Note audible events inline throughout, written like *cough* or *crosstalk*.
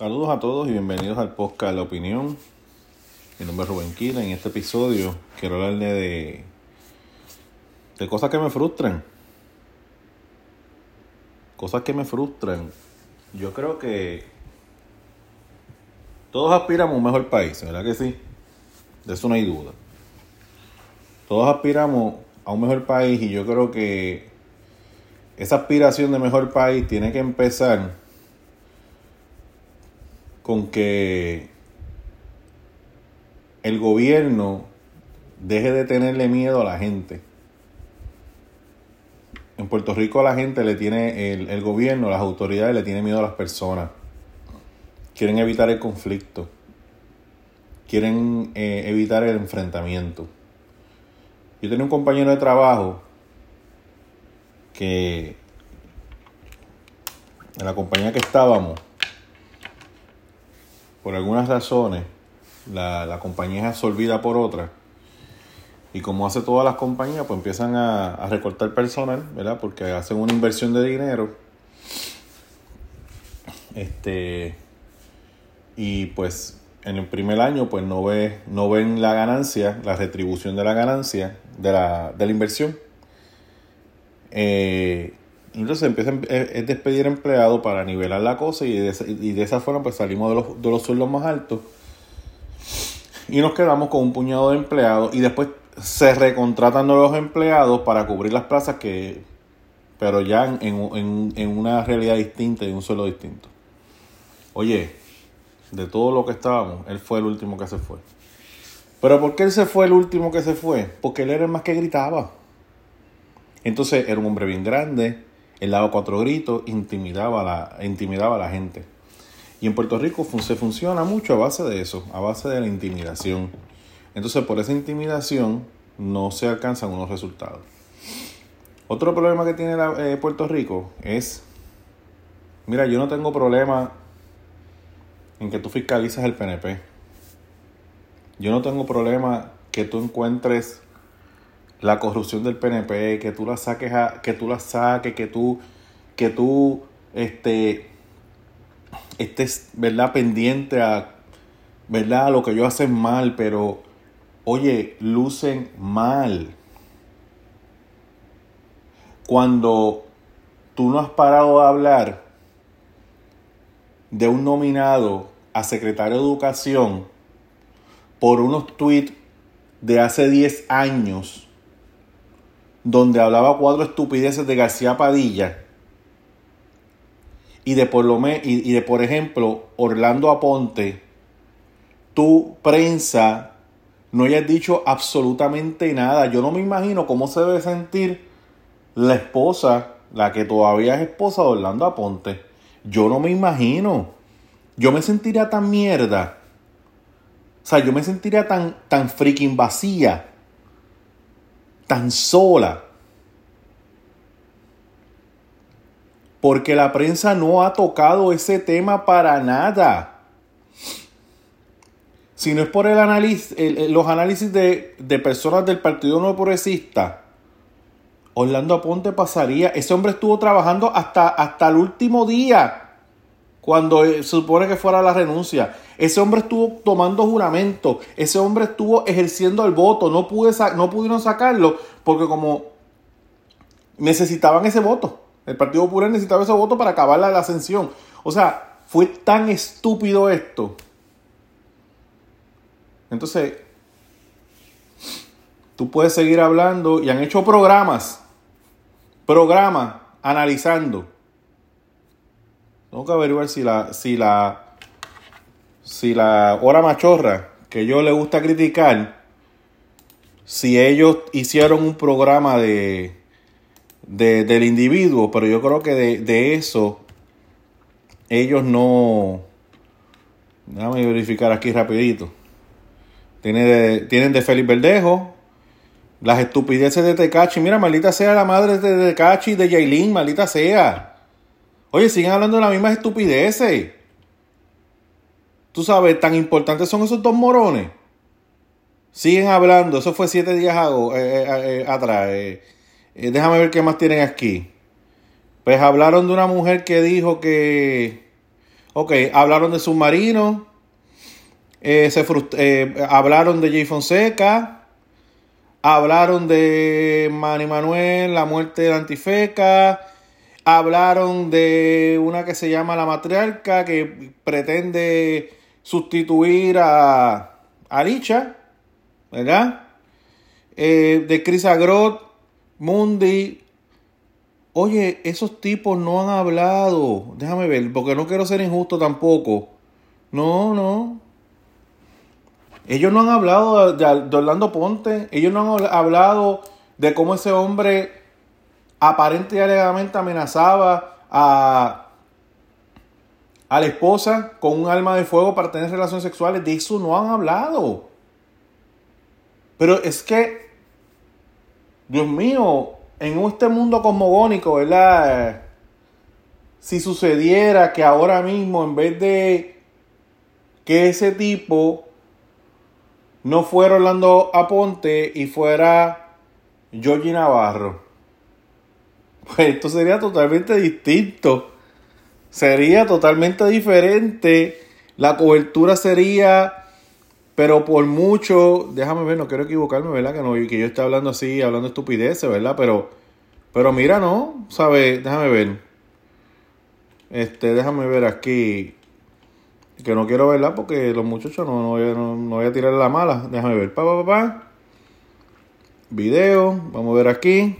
Saludos a todos y bienvenidos al podcast La Opinión. Mi nombre es Rubén Quila. En este episodio quiero hablarle de, de cosas que me frustran. Cosas que me frustran. Yo creo que todos aspiramos a un mejor país, ¿verdad que sí? De eso no hay duda. Todos aspiramos a un mejor país y yo creo que esa aspiración de mejor país tiene que empezar con que el gobierno deje de tenerle miedo a la gente. En Puerto Rico la gente le tiene, el, el gobierno, las autoridades le tienen miedo a las personas. Quieren evitar el conflicto. Quieren eh, evitar el enfrentamiento. Yo tenía un compañero de trabajo que en la compañía que estábamos, por algunas razones, la, la compañía es absorbida por otra. Y como hace todas las compañías, pues empiezan a, a, recortar personal, ¿verdad? Porque hacen una inversión de dinero. Este. Y pues en el primer año, pues no, ve, no ven la ganancia, la retribución de la ganancia de la, de la inversión. Eh, entonces empiezan a despedir empleados para nivelar la cosa y de, esa forma pues salimos de los, de los sueldos más altos y nos quedamos con un puñado de empleados y después se recontratan nuevos empleados para cubrir las plazas que pero ya en, en, en una realidad distinta y un sueldo distinto. Oye, de todo lo que estábamos, él fue el último que se fue. Pero ¿por qué él se fue el último que se fue? Porque él era el más que gritaba. Entonces era un hombre bien grande, él daba cuatro gritos, intimidaba a la, intimidaba la gente. Y en Puerto Rico se funciona mucho a base de eso, a base de la intimidación. Entonces por esa intimidación no se alcanzan unos resultados. Otro problema que tiene eh, Puerto Rico es, mira, yo no tengo problema en que tú fiscalices el PNP. Yo no tengo problema que tú encuentres la corrupción del PNP, que tú la saques a, que tú la saques, que tú, que tú este, estés, ¿verdad? pendiente a, ¿verdad? a lo que yo hacen mal, pero oye, lucen mal. Cuando tú no has parado de hablar de un nominado a secretario de Educación por unos tweets de hace 10 años donde hablaba cuatro estupideces de García Padilla y de por lo me, y, de por ejemplo Orlando Aponte, tu prensa no hayas dicho absolutamente nada. Yo no me imagino cómo se debe sentir la esposa, la que todavía es esposa de Orlando Aponte. Yo no me imagino. Yo me sentiría tan mierda. O sea, yo me sentiría tan, tan freaking vacía. Tan sola. Porque la prensa no ha tocado ese tema para nada. Si no es por el análisis, los análisis de, de personas del Partido No Progresista, Orlando Aponte pasaría. Ese hombre estuvo trabajando hasta, hasta el último día cuando se supone que fuera la renuncia. Ese hombre estuvo tomando juramento, ese hombre estuvo ejerciendo el voto, no, pude no pudieron sacarlo porque como necesitaban ese voto, el Partido Popular necesitaba ese voto para acabar la, ascensión. O sea, fue tan estúpido esto. Entonces, tú puedes seguir hablando y han hecho programas, programas analizando tengo que averiguar si la, si la, si la hora machorra que yo le gusta criticar, si ellos hicieron un programa de, de del individuo, pero yo creo que de, de eso ellos no. Déjame verificar aquí rapidito. Tiene tienen de Félix Verdejo, las estupideces de Tecachi. Mira, maldita sea la madre de Tecachi y de Yailin, maldita sea. Oye, siguen hablando de las mismas estupideces. Tú sabes, tan importantes son esos dos morones. Siguen hablando, eso fue siete días hago, eh, eh, eh, atrás. déjame ver qué más tienen aquí. Pues hablaron de una mujer que dijo que Ok, hablaron de submarino. Eh, se eh, hablaron de Jay Fonseca. Hablaron de Manny Manuel, la muerte de Antifeca. Hablaron de una que se llama La Matriarca, que pretende sustituir a, a Licha, ¿verdad? Eh, de Chris Agrot, Mundi. Oye, esos tipos no han hablado. Déjame ver, porque no quiero ser injusto tampoco. No, no. Ellos no han hablado de, Orlando Ponte, ellos no han hablado de cómo ese hombre aparente y alegadamente amenazaba a, a la esposa con un arma de fuego para tener relaciones sexuales. De eso no han hablado. Pero es que, Dios mío, en este mundo cosmogónico, ¿verdad? Si sucediera que ahora mismo, en vez de que ese tipo no fuera Orlando Aponte y fuera Georgie Navarro. *laughs* Pues esto sería totalmente distinto. Sería totalmente diferente. La cobertura sería, pero por mucho, déjame ver, no quiero equivocarme, ¿verdad? Que, no, que yo esté hablando así, hablando estupideces, ¿verdad? Pero, pero mira, no, ¿sabes? Déjame ver. Este, déjame ver aquí. Que no quiero verla porque los muchachos no, no, a, no, voy a tirar la mala. Déjame ver. Pa, pa, pa, Video. Vamos a ver aquí.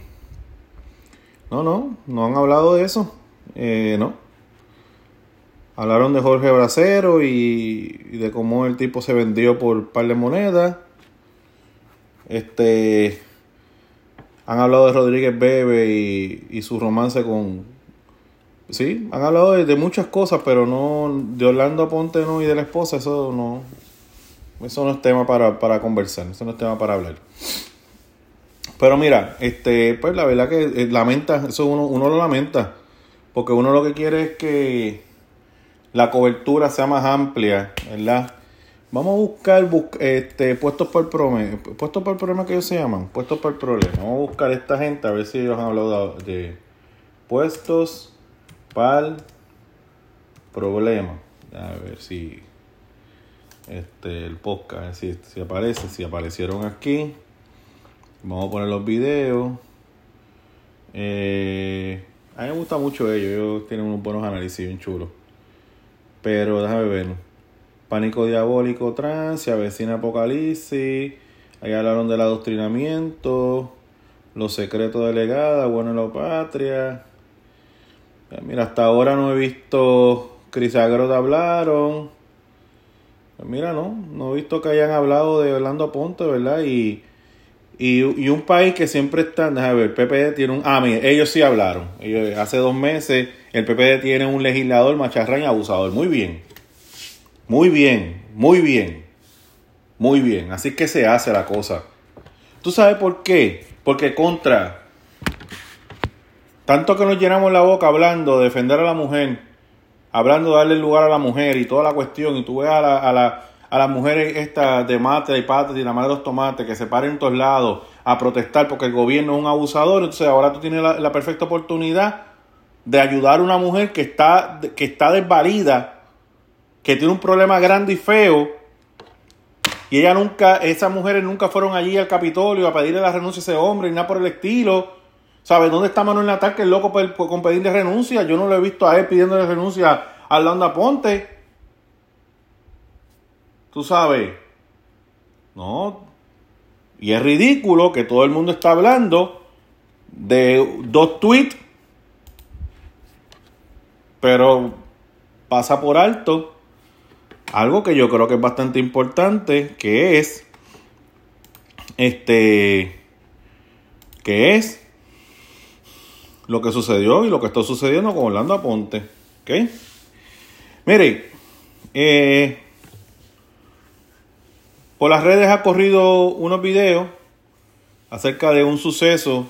No, no. No han hablado de eso. Eh, no. Hablaron de Jorge Bracero y, de cómo el tipo se vendió por par de monedas. Este. Han hablado de Rodríguez Bebe y, y su romance con, Sí, han hablado de, muchas cosas, pero no de Orlando Ponte no y de la esposa, eso no. Eso no es tema para, para conversar, eso no es tema para hablar. Pero mira, este, pues la verdad que eh, lamenta, eso uno, uno lo lamenta, porque uno lo que quiere es que la cobertura sea más amplia, ¿verdad? Vamos a buscar este, puestos por problema. Puestos por problema que ellos se llaman. Puestos por problema. Vamos a buscar esta gente a ver si ellos han hablado de puestos para problema. A ver si este el podcast, si, si aparece, si aparecieron aquí. Vamos a poner los videos. Eh, a mí me gusta mucho ellos, ellos tienen unos buenos análisis bien chulos. Pero déjame ver. Pánico diabólico, trans, se avecina apocalipsis. Ahí hablaron del adoctrinamiento, los secretos de bueno en la patria. Mira, hasta ahora no he visto Chris Agrod hablaron. Pues mira, no, no he visto que hayan hablado de Orlando Ponte, ¿verdad? Y, y, un país que siempre está, déjame ver, PPD tiene un... Ah, mira, ellos sí hablaron. Ellos, hace dos meses el PPD tiene un legislador macharrán y abusador. Muy bien. Muy bien, muy bien. Muy bien. Así que se hace la cosa. ¿Tú sabes por qué? Porque contra tanto que nos llenamos la boca hablando de defender a la mujer, hablando de darle lugar a la mujer y toda la cuestión, y tú ves a la, a la, a las mujeres estas de mate y patas y la madre de los tomates que se paren en todos lados a protestar porque el gobierno es un abusador, entonces ahora tú tienes la, perfecta oportunidad de ayudar a una mujer que está, que está desvalida, que tiene un problema grande y feo, y ella nunca, esas mujeres nunca fueron allí al Capitolio a pedirle la renuncia a ese hombre, ni nada por el estilo ¿Sabes dónde está Manuel Natal, que es loco con pedirle renuncia? Yo no lo he visto a él pidiéndole renuncia a Landa Ponte. Tú sabes. No. Y es ridículo que todo el mundo está hablando de dos tweets, pero pasa por alto algo que yo creo que es bastante importante, que es este que es lo que sucedió y lo que está sucediendo con Orlando Aponte. ¿Ok? Mire, eh, por las redes ha corrido unos videos acerca de un suceso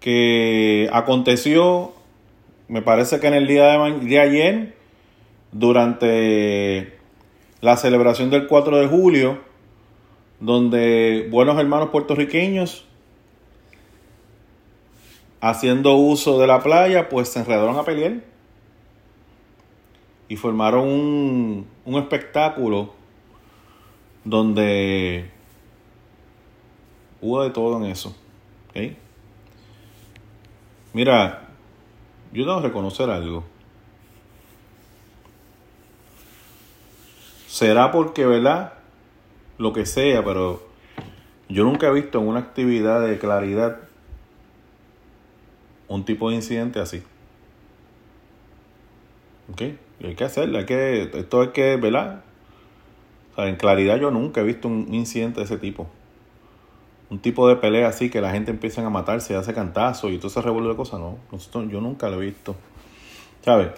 que aconteció, me parece que en el día de, de ayer, durante la celebración del 4 de julio, donde buenos hermanos puertorriqueños haciendo uso de la playa, pues se enredaron a pelear. y formaron un, un espectáculo donde hubo de todo en eso. Mira, yo que reconocer algo. Será porque, ¿verdad? Lo que sea, pero yo nunca he visto en una actividad de claridad un tipo de incidente así. ¿Ok? hay que hacerlo, hay que, esto hay que, ¿verdad? en claridad yo nunca he visto un incidente de ese tipo. Un tipo de pelea así que la gente empieza a matarse, hace cantazos y todo se revuelve de cosas, no. yo nunca lo he visto. ¿Sabes?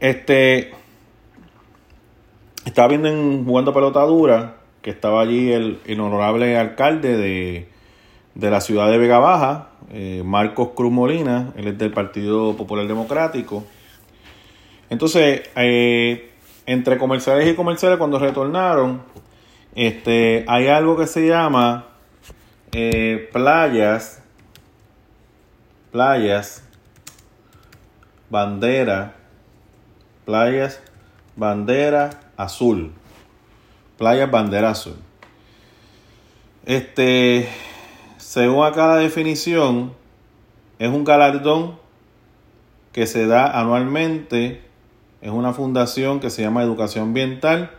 Este. Estaba viendo en jugando pelota dura que estaba allí el, honorable alcalde de, de, la ciudad de Vega Baja, eh, Marcos Cruz Molina, él es del Partido Popular Democrático. Entonces, eh, entre comerciales y comerciales, cuando retornaron, este, hay algo que se llama eh, playas, playas, bandera, playas, bandera azul, playas, bandera azul. Este, según acá la definición, es un galardón que se da anualmente es una fundación que se llama Educación Ambiental.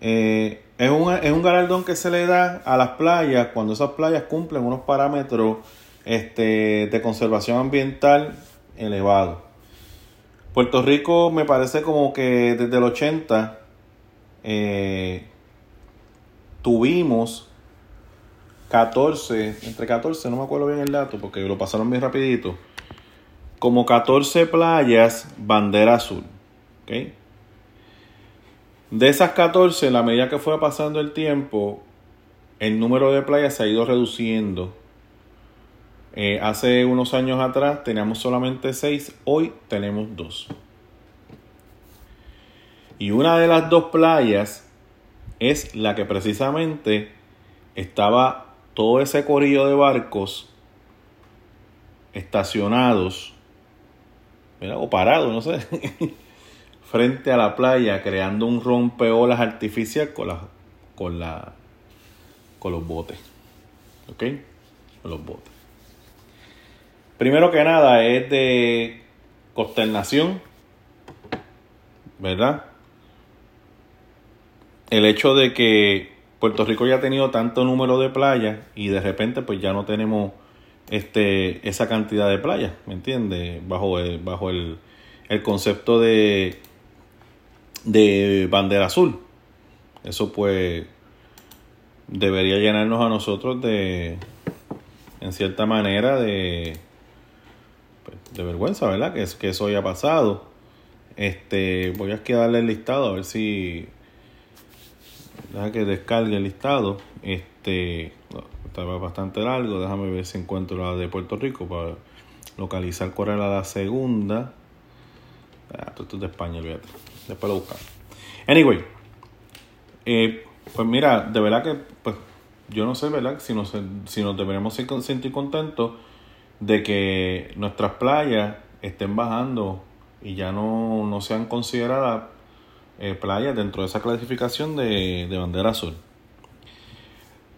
Eh, es, un, es, un, galardón que se le da a las playas cuando esas playas cumplen unos parámetros este, de conservación ambiental elevados. Puerto Rico me parece como que desde el 80 eh, tuvimos 14, entre 14, no me acuerdo bien el dato porque lo pasaron bien rapidito, como 14 playas bandera azul. De esas 14, en la medida que fue pasando el tiempo, el número de playas se ha ido reduciendo. Eh, hace unos años atrás teníamos solamente 6, hoy tenemos 2. Y una de las dos playas es la que precisamente estaba todo ese corillo de barcos estacionados o parados, no sé, *laughs* frente a la playa creando un rompeolas artificial con la, con la con los botes. ¿Ok? Con los botes. Primero que nada es de consternación, ¿verdad? El hecho de que Puerto Rico ya ha tenido tanto número de playas y de repente pues ya no tenemos este esa cantidad de playas, ¿me entiendes? Bajo bajo el, el concepto de de bandera azul. Eso pues debería llenarnos a nosotros de, en cierta manera, de, pues, de vergüenza, ¿verdad? Que, que eso haya pasado. Este, voy a darle el listado a ver si deja que descargue el listado. Este, estaba bastante largo. Déjame ver si encuentro la de Puerto Rico para localizar cuál era la segunda. Ah, esto es de España, olvídate. Después lo buscamos. Anyway, eh, pues mira, de verdad que pues, yo no sé, ¿verdad? Si nos, si nos deberíamos sentir contentos de que nuestras playas estén bajando y ya no, no sean consideradas eh, playas dentro de esa clasificación de, de bandera azul.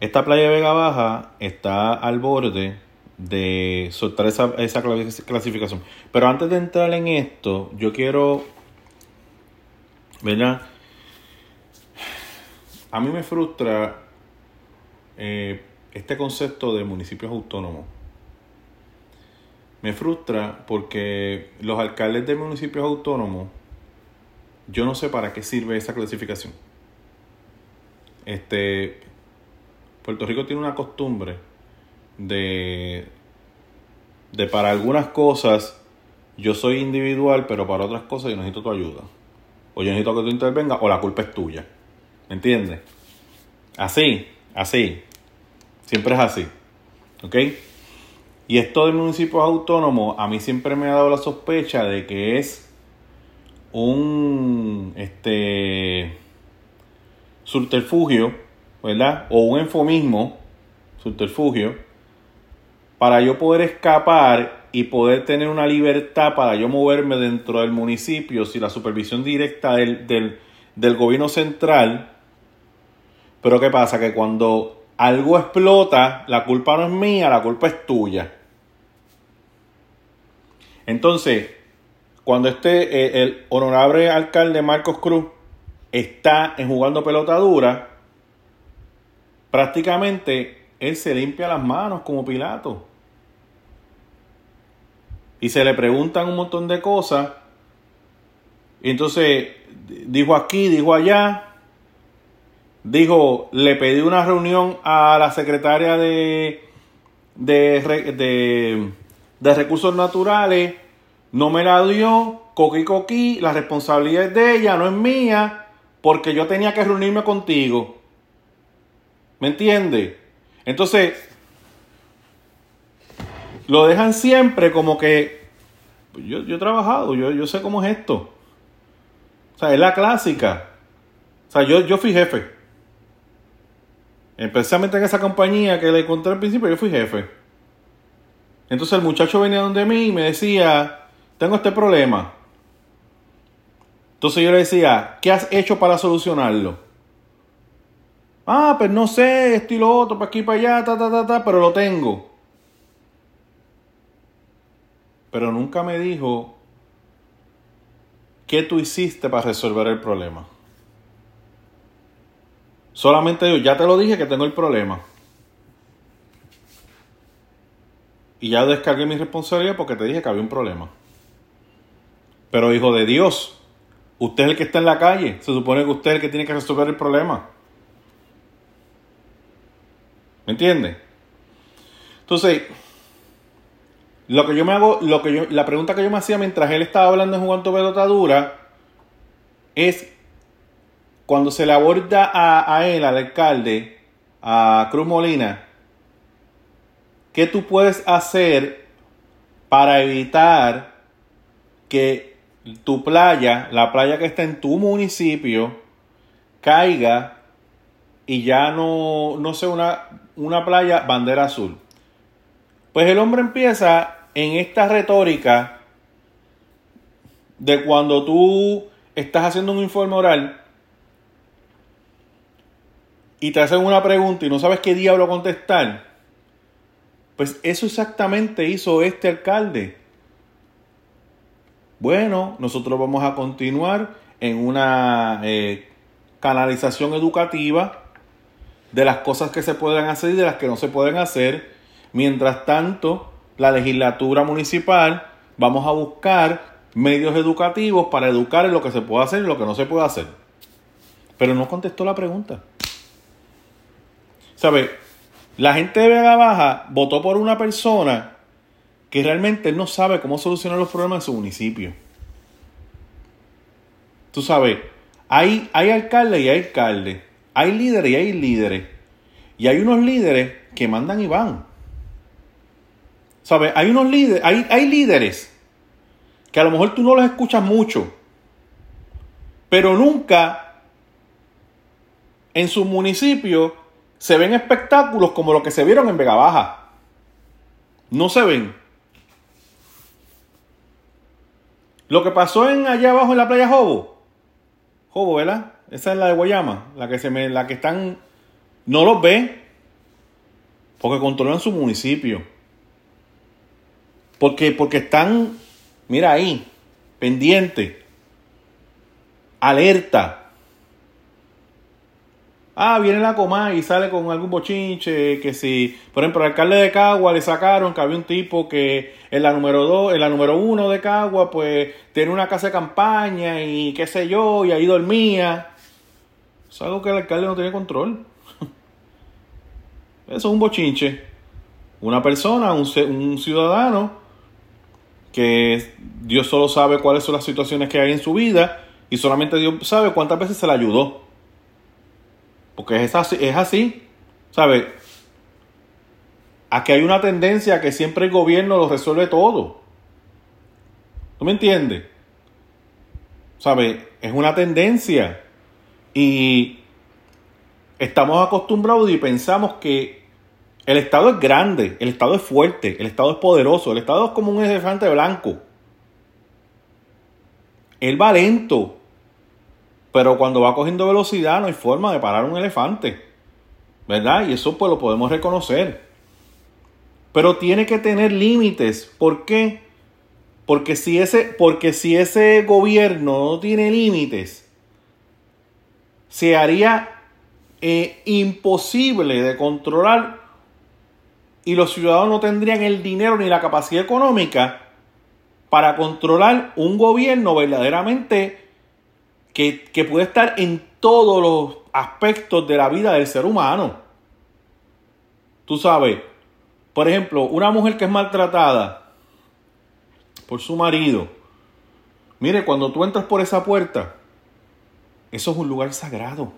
Esta playa de Vega Baja está al borde de soltar esa, esa clasificación. Pero antes de entrar en esto, yo quiero ¿verdad? A mí me frustra eh, este concepto de municipios autónomos. Me frustra porque los alcaldes de municipios autónomos, yo no sé para qué sirve esa clasificación. Este, Puerto Rico tiene una costumbre de, de para algunas cosas yo soy individual, pero para otras cosas yo necesito tu ayuda o yo necesito que tú intervengas, o la culpa es tuya. ¿Me entiendes? Así, así. Siempre es así. ¿Ok? Y esto de municipios autónomos, a mí siempre me ha dado la sospecha de que es un este subterfugio, ¿verdad? O un enfomismo, subterfugio, para yo poder escapar y poder tener una libertad para yo moverme dentro del municipio sin la supervisión directa del, del, del gobierno central. Pero ¿qué pasa? Que cuando algo explota, la culpa no es mía, la culpa es tuya. Entonces, cuando este, eh, el honorable alcalde Marcos Cruz está en jugando pelota dura, prácticamente él se limpia las manos como Pilato. Y se le preguntan un montón de cosas. Y entonces dijo aquí, dijo allá. Dijo, le pedí una reunión a la secretaria de, de, de, de recursos naturales no me la dio, coqui coqui, la responsabilidad es de ella, no es mía, porque yo tenía que reunirme contigo. ¿Me entiende? Entonces, lo dejan siempre como que yo, yo he trabajado, yo, yo, sé cómo es esto. O sea, es la clásica. O sea, yo, yo fui jefe. Especialmente en esa compañía que le encontré al principio, yo fui jefe. Entonces el muchacho venía donde mí y me decía, tengo este problema. Entonces yo le decía, ¿qué has hecho para solucionarlo? Ah, pues no sé, esto y lo otro, para aquí, para allá, ta, ta, ta, ta, pero lo tengo. Pero nunca me dijo qué tú hiciste para resolver el problema. Solamente yo, ya te lo dije que tengo el problema. Y ya descargué mi responsabilidad porque te dije que había un problema. Pero hijo de Dios, usted es el que está en la calle. Se supone que usted es el que tiene que resolver el problema. ¿Me entiende? Entonces, lo que yo me hago, lo que yo, la pregunta que yo me hacía mientras él estaba hablando en jugando pelota dura es cuando se le aborda a, a él, al alcalde, a Cruz Molina, ¿qué tú puedes hacer para evitar que tu playa, la playa que está en tu municipio, caiga y ya no, no sea una, una playa bandera azul. Pues el hombre empieza en esta retórica de cuando tú estás haciendo un informe oral y te hacen una pregunta y no sabes qué diablo contestar, pues eso exactamente hizo este alcalde. Bueno, nosotros vamos a continuar en una eh, canalización educativa de las cosas que se pueden hacer y de las que no se pueden hacer. Mientras tanto, la legislatura municipal vamos a buscar medios educativos para educar en lo que se puede hacer y lo que no se puede hacer. Pero no contestó la pregunta. ¿Sabe? La gente de Vega Baja votó por una persona que realmente no sabe cómo solucionar los problemas en su municipio. Tú sabes, hay, hay alcaldes y hay alcaldes, hay líderes y hay líderes, y hay unos líderes que mandan y van. ¿Sabes? Hay unos líderes, hay, hay líderes que a lo mejor tú no los escuchas mucho, pero nunca en su municipio se ven espectáculos como los que se vieron en Vega Baja. No se ven. Lo que pasó en allá abajo en la playa Jobo. Jobo, ¿verdad? Esa es la de Guayama. La que se me, la que están. No los ve. Porque controlan su municipio. Porque, porque están. Mira ahí. Pendiente. Alerta Ah, viene la coma y sale con algún bochinche, que si, por ejemplo, el alcalde de Cagua le sacaron que había un tipo que en la número dos, en la número uno de Cagua, pues tiene una casa de campaña y qué sé yo, y ahí dormía. Es algo que el alcalde no tiene control. *laughs* Eso es un bochinche. Una persona, un ciudadano, que Dios solo sabe cuáles son las situaciones que hay en su vida y solamente Dios sabe cuántas veces se le ayudó. Porque es así, es así ¿sabes? Aquí hay una tendencia que siempre el gobierno lo resuelve todo. ¿Tú me entiendes? ¿Sabes? Es una tendencia. Y estamos acostumbrados y pensamos que El Estado es grande, el Estado es fuerte, el Estado es poderoso, el Estado es como un elefante blanco. Él va lento, pero cuando va cogiendo velocidad no hay forma de parar un elefante. ¿Verdad? Y eso pues lo podemos reconocer. Pero tiene que tener límites. ¿Por qué? Porque si ese, porque si ese gobierno no tiene límites, se haría eh, imposible de controlar y los ciudadanos no tendrían el dinero ni la capacidad económica para controlar un gobierno verdaderamente que, que puede estar en todos los aspectos de la vida del ser humano. Tú sabes, por ejemplo, una mujer que es maltratada por su marido, mire, cuando tú entras por esa puerta, eso es un lugar sagrado.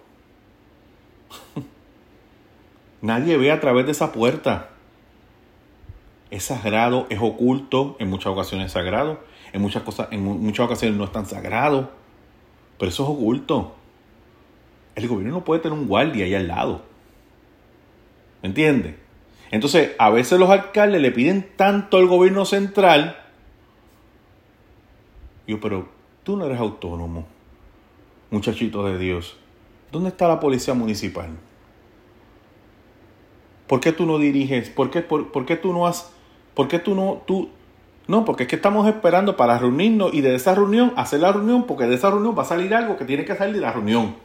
*laughs* Nadie ve a través de esa puerta es sagrado, es oculto, en muchas ocasiones es sagrado, en muchas, cosas, en muchas ocasiones no es tan sagrado, pero eso es oculto. El gobierno no puede tener un guardia ahí al lado. ¿Me entiendes? Entonces, a veces los alcaldes le piden tanto al gobierno central. Yo, pero tú no eres autónomo, muchachito de Dios. ¿Dónde está la policía municipal? ¿Por qué tú no diriges? ¿Por qué, por qué tú no has ¿Por qué tú no, tú, no, porque es que estamos esperando para reunirnos y de esa reunión hacer la reunión, porque de esa reunión va a salir algo que tiene que salir de la reunión.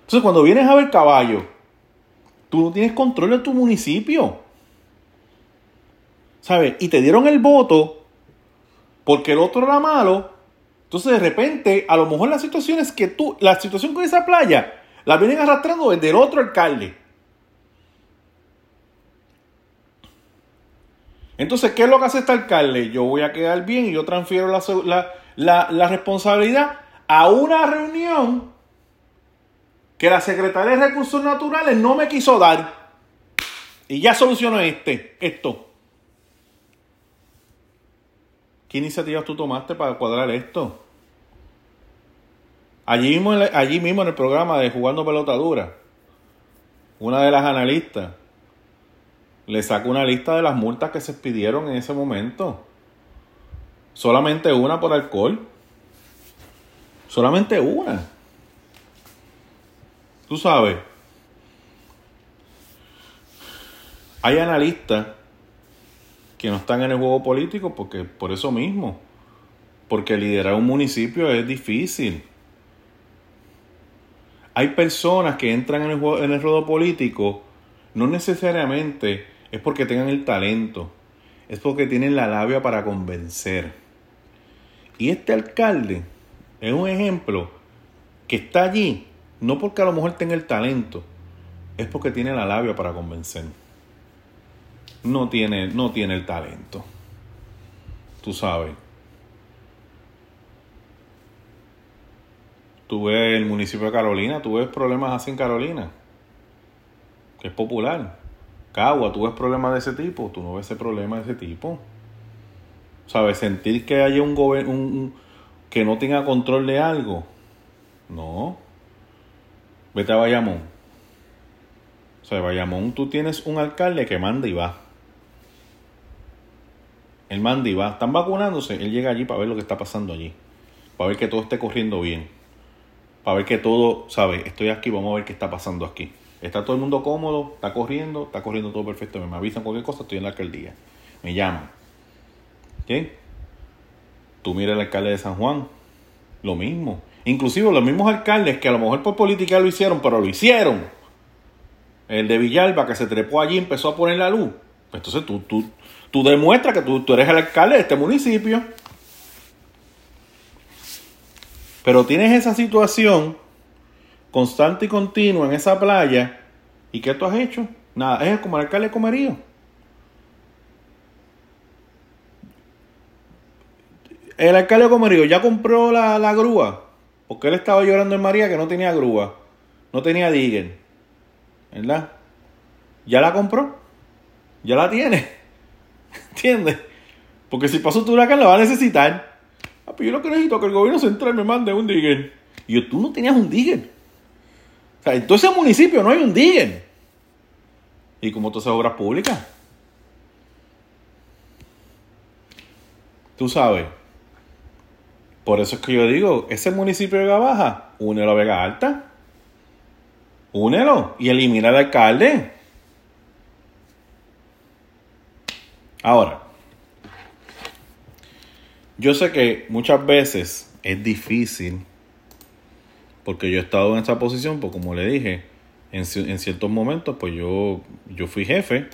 Entonces, cuando vienes a ver caballo, tú no tienes control de tu municipio. ¿Sabes? Y te dieron el voto porque el otro era malo. Entonces, de repente, a lo mejor las situaciones que tú, la situación con esa playa, la vienen arrastrando desde el otro alcalde. Entonces, ¿qué es lo que hace este alcalde? Yo voy a quedar bien y yo transfiero la, responsabilidad a una reunión que la Secretaría de Recursos Naturales no me quiso dar. Y ya solucionó este, esto. ¿Qué iniciativas tú tomaste para cuadrar esto? Allí mismo, allí mismo en el programa de Jugando Pelotadura, una de las analistas le saco una lista de las multas que se pidieron en ese momento. Solamente una por alcohol. Solamente una. Tú sabes. Hay analistas que no están en el juego político porque por eso mismo. Porque liderar un municipio es difícil. Hay personas que entran en el, juego, en el ruedo político no necesariamente es porque tengan el talento, es porque tienen la labia para convencer. Y este alcalde es un ejemplo que está allí, no porque a lo mejor tenga el talento, es porque tiene la labia para convencer. No tiene, no tiene el talento. Tú sabes. Tú ves el municipio de Carolina, tú ves problemas así en Carolina, que es popular. Cagua, tú ves problemas de ese tipo, tú no ves ese problema de ese tipo. ¿Sabes? Sentir que haya un gobierno que no tenga control de algo. No. Vete a Bayamón. O sea, Bayamón tú tienes un alcalde que manda y va. Él manda y va. Están vacunándose. Él llega allí para ver lo que está pasando allí. Para ver que todo esté corriendo bien. Para ver que todo, ¿sabes? Estoy aquí, vamos a ver qué está pasando aquí. Está todo el mundo cómodo, está corriendo, está corriendo todo perfecto. Me avisan cualquier cosa, estoy en la alcaldía. Me llaman. ¿Qué? Tú mira el alcalde de San Juan, lo mismo. Inclusive los mismos alcaldes que a lo mejor por política lo hicieron, pero lo hicieron. El de Villalba que se trepó allí empezó a poner la luz. Entonces tú, tú, tú demuestras que tú, tú eres el alcalde de este municipio. Pero tienes esa situación constante y continua en esa playa. ¿Y qué tú has hecho? Nada, es como el alcalde de Comerío. El alcalde de Comerío ya compró la, la, grúa. Porque él estaba llorando en María que no tenía grúa. No tenía digger. ¿Verdad? Ya la compró. Ya la tiene. *laughs* ¿Entiendes? Porque si pasó tu huracán la va a necesitar. Ah, pues yo lo que necesito es que el gobierno central me mande un digger. Y yo, tú no tenías un digger. O sea, en todo ese municipio no hay un digger. ¿Y cómo tú haces obras públicas? Tú sabes. Por eso es que yo digo, ese municipio de Vega Baja, únelo a Vega Alta. Únelo y elimina al alcalde. Ahora, yo sé que muchas veces es difícil, porque yo he estado en esa posición, pues como le dije, en, ciertos momentos, pues yo, yo fui jefe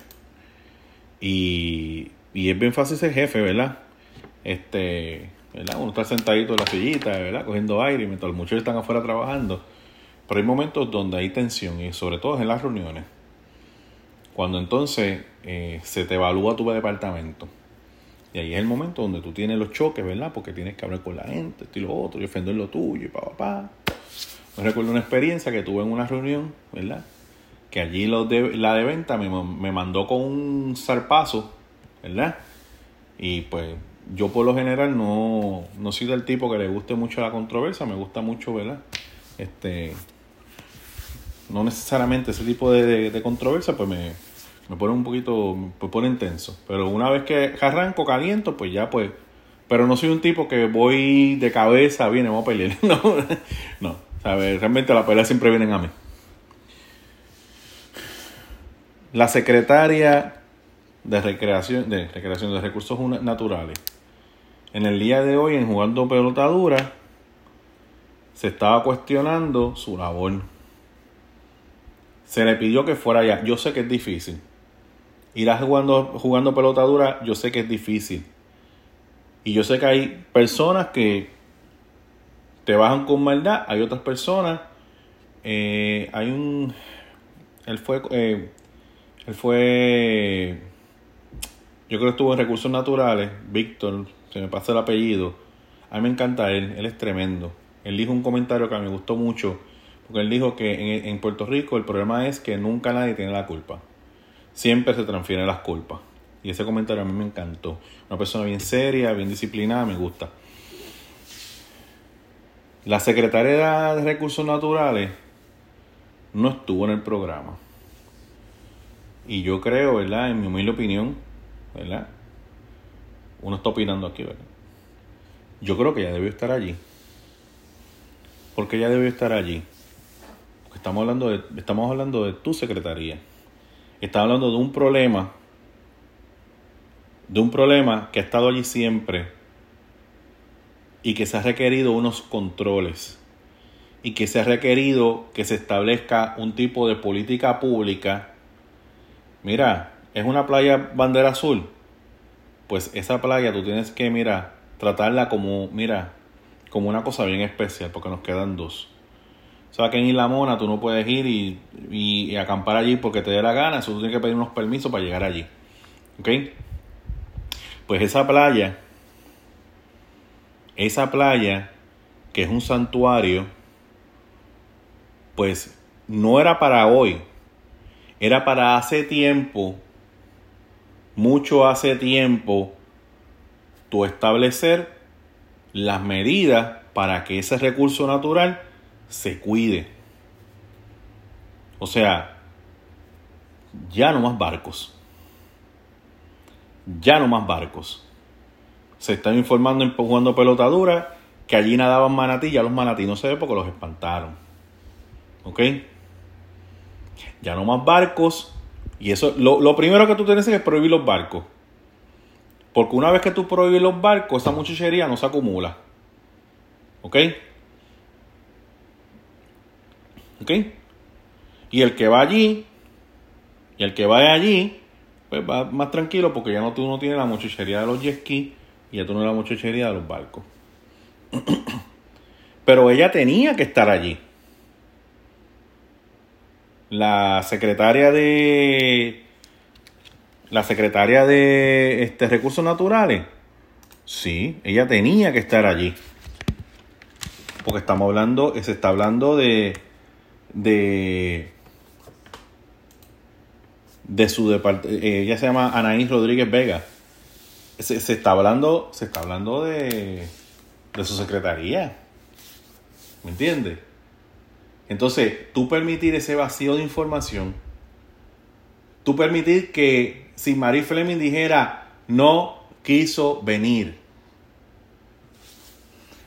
y, y es bien fácil ser jefe, ¿verdad? Este, ¿verdad? Uno está sentadito en la sillita, ¿verdad? Cogiendo aire mientras los muchachos están afuera trabajando. Pero hay momentos donde hay tensión y sobre todo en las reuniones. Cuando entonces eh, se te evalúa tu departamento y ahí es el momento donde tú tienes los choques, ¿verdad? Porque tienes que hablar con la gente, esto y lo otro, y defender lo tuyo, y pa, pa, pa. Recuerdo una experiencia que tuve en una reunión, ¿verdad? Que allí de, la de venta me, mandó con un zarpazo, ¿verdad? Y pues yo por lo general no, no soy del tipo que le guste mucho la controversia, me gusta mucho, ¿verdad? Este, no necesariamente ese tipo de, de controversia, pues me, me pone un poquito, me pone intenso. Pero una vez que arranco, caliento, pues ya pues. Pero no soy un tipo que voy de cabeza, viene, vamos a pelear. *laughs* No, no, ¿sabes? Realmente las peleas siempre vienen a mí. La secretaria de recreación, de recreación de recursos naturales. En el día de hoy, en jugando pelotadura, se estaba cuestionando su labor. Se le pidió que fuera allá. Yo sé que es difícil ir jugando, jugando pelota dura, yo sé que es difícil. Y yo sé que hay personas que te bajan con maldad, hay otras personas. Eh, hay un. Él fue. Eh, él fue. Yo creo que estuvo en recursos naturales. Víctor, se me pasa el apellido. A mí me encanta él, él es tremendo. Él dijo un comentario que a me gustó mucho. Porque él dijo que en, en Puerto Rico el problema es que nunca nadie tiene la culpa siempre se transfieren las culpas. Y ese comentario a mí me encantó. Una persona bien seria, bien disciplinada, me gusta. La secretaria de Recursos Naturales no estuvo en el programa. Y yo creo, ¿verdad? En mi humilde opinión, ¿verdad? Uno está opinando aquí, ¿verdad? Yo creo que ella debió estar allí. Porque ella debió estar allí. Porque estamos hablando de, estamos hablando de tu secretaría. Está hablando de un problema, de un problema que ha estado allí siempre y que se ha requerido unos controles y que se ha requerido que se establezca un tipo de política pública. Mira, es una playa bandera azul. Pues esa playa tú tienes que, mira, tratarla como, mira, como una cosa bien especial, porque nos quedan dos. O sea, que en Isla Mona tú no puedes ir y, acampar allí porque te dé la gana. Eso tú tienes que pedir unos permisos para llegar allí. ¿Ok? Pues esa playa, esa playa, que es un santuario, pues no era para hoy. Era para hace tiempo, mucho hace tiempo, tú establecer las medidas para que ese recurso natural se cuide. O sea, ya no más barcos. Ya no más barcos. Se están informando en jugando pelotadura que allí nadaban manatí, ya los manatí no se ve porque los espantaron. ¿Ok? Ya no más barcos. Y eso, lo, lo primero que tú tienes es prohibir los barcos. Porque una vez que tú prohíbes los barcos, esa muchachería no se acumula. ¿Ok? ¿Ok? Y el que va allí, y el que va allí, pues va más tranquilo porque ya no tú no tienes la muchachería de los jet y ya tú no la muchachería de los barcos. *clears throat* Pero ella tenía que estar allí. La secretaria de la secretaria de este, recursos naturales, sí, ella tenía que estar allí. Porque estamos hablando, se está hablando de de de su departamento, eh, ella se llama Anaís Rodríguez Vega. Se, está hablando, se está hablando de, de su secretaría. ¿Me entiendes? Entonces, tú permitir ese vacío de información tú permitir que si Marie Fleming dijera no quiso venir.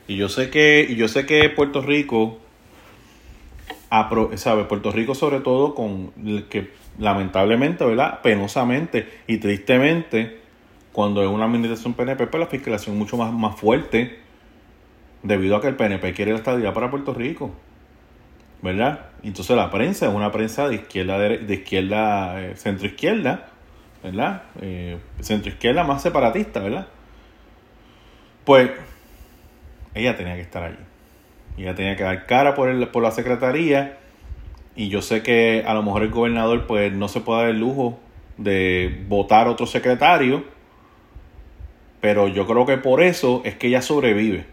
Y yo sé que, y yo sé que Puerto Rico, sabe, Puerto Rico sobre todo con que lamentablemente, ¿verdad? Penosamente y tristemente, cuando es una administración PNP, pues la fiscalización es mucho más, más fuerte debido a que el PNP quiere la estabilidad para Puerto Rico. ¿Verdad? Entonces la prensa es una prensa de izquierda, de, izquierda, eh, centro izquierda, ¿verdad? Eh, centro izquierda más separatista, ¿verdad? Pues ella tenía que estar allí. Ella tenía que dar cara por, el, por la secretaría. Y yo sé que a lo mejor el gobernador pues no se puede dar el lujo de votar otro secretario. Pero yo creo que por eso es que ella sobrevive.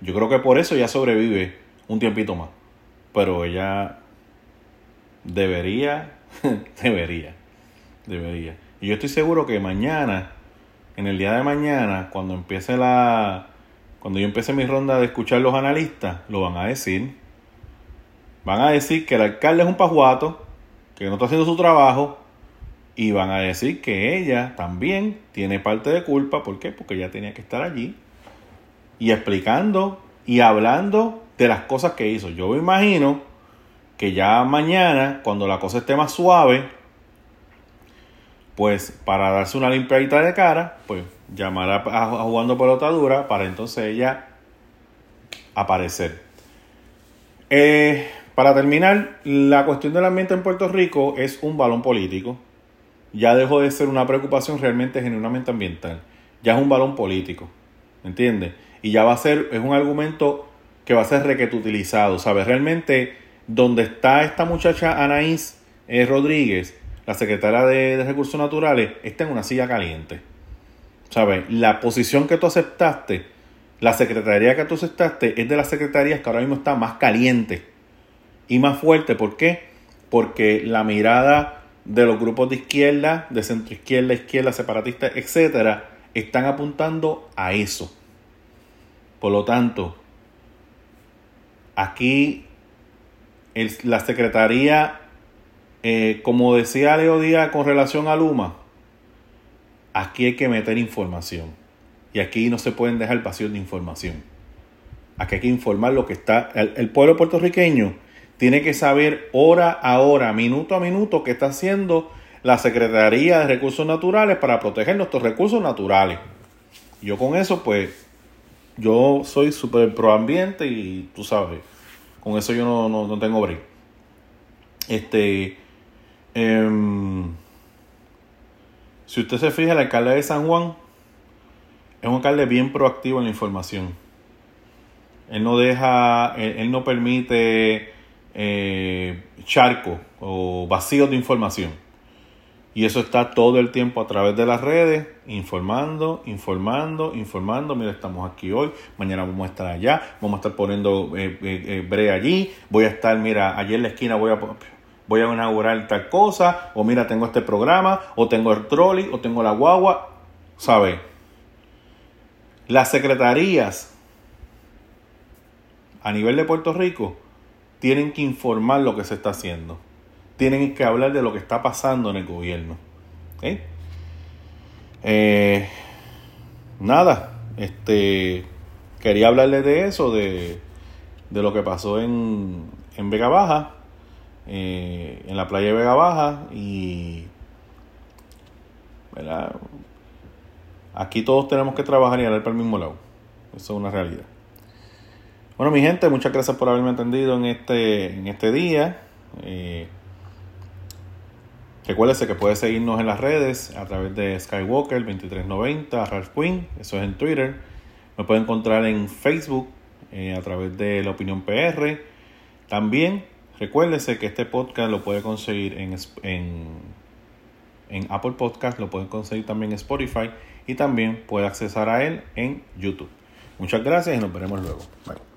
Yo creo que por eso ella sobrevive un tiempito más. Pero ella debería, *laughs* debería, debería. Y yo estoy seguro que mañana, en el día de mañana, cuando empiece la, cuando yo empiece mi ronda de escuchar los analistas, lo van a decir. Van a decir que el alcalde es un pajuato, que no está haciendo su trabajo, y van a decir que ella también tiene parte de culpa. ¿Por qué? Porque ella tenía que estar allí y explicando y hablando de las cosas que hizo. Yo me imagino que ya mañana, cuando la cosa esté más suave, pues para darse una limpiadita de cara, pues llamar a, jugando pelota dura para entonces ella aparecer. Eh, para terminar, la cuestión del ambiente en Puerto Rico es un balón político. Ya dejó de ser una preocupación realmente genuinamente ambiental. Ya es un balón político. ¿Entiendes? y ya va a ser, es un argumento que va a ser requetutilizado, ¿sabes? Realmente, donde está esta muchacha Anaís eh, Rodríguez, la secretaria de, Recursos Naturales, está en una silla caliente. ¿Sabes? La posición que tú aceptaste, la secretaría que tú aceptaste, es de las secretarías que ahora mismo está más caliente y más fuerte. ¿Por qué? Porque la mirada de los grupos de izquierda, de centro izquierda, izquierda, separatista, etcétera, están apuntando a eso. Por lo tanto, aquí la Secretaría, eh, como decía Leo Díaz con relación a Luma, aquí hay que meter información. Y aquí no se pueden dejar vacíos de información. Aquí hay que informar lo que está. El, el, pueblo puertorriqueño tiene que saber hora a hora, minuto a minuto, qué está haciendo la Secretaría de Recursos Naturales para proteger nuestros recursos naturales. Yo con eso, pues, yo soy súper pro ambiente y tú sabes, con eso yo no, no, tengo break. Este, em, si usted se fija, el alcalde de San Juan es un alcalde bien proactivo en la información. Él no deja, él, no permite eh, charco o vacíos de información. Y eso está todo el tiempo a través de las redes, informando, informando, informando. Mira, estamos aquí hoy, mañana vamos a estar allá, vamos a estar poniendo eh, eh, eh allí. Voy a estar, mira, allí en la esquina voy a, voy a inaugurar tal cosa, o mira, tengo este programa, o tengo el trolley, o tengo la guagua. ¿Sabe? Las secretarías a nivel de Puerto Rico tienen que informar lo que se está haciendo tienen que hablar de lo que está pasando en el gobierno. Eh, nada, este quería hablarles de eso, de, de lo que pasó en, en Vega Baja, eh, en la playa de Vega Baja y aquí todos tenemos que trabajar y hablar para el mismo lado. Eso es una realidad. Bueno, mi gente, muchas gracias por haberme atendido en este, en este día. Eh, Recuérdese que puede seguirnos en las redes a través de Skywalker 2390, Ralph Queen, eso es en Twitter. Me puede encontrar en Facebook eh, a través de La Opinión PR. También recuérdese que este podcast lo puede conseguir en, en, en Apple Podcast, lo pueden conseguir también en Spotify y también puede accesar a él en YouTube. Muchas gracias y nos veremos luego. Bye.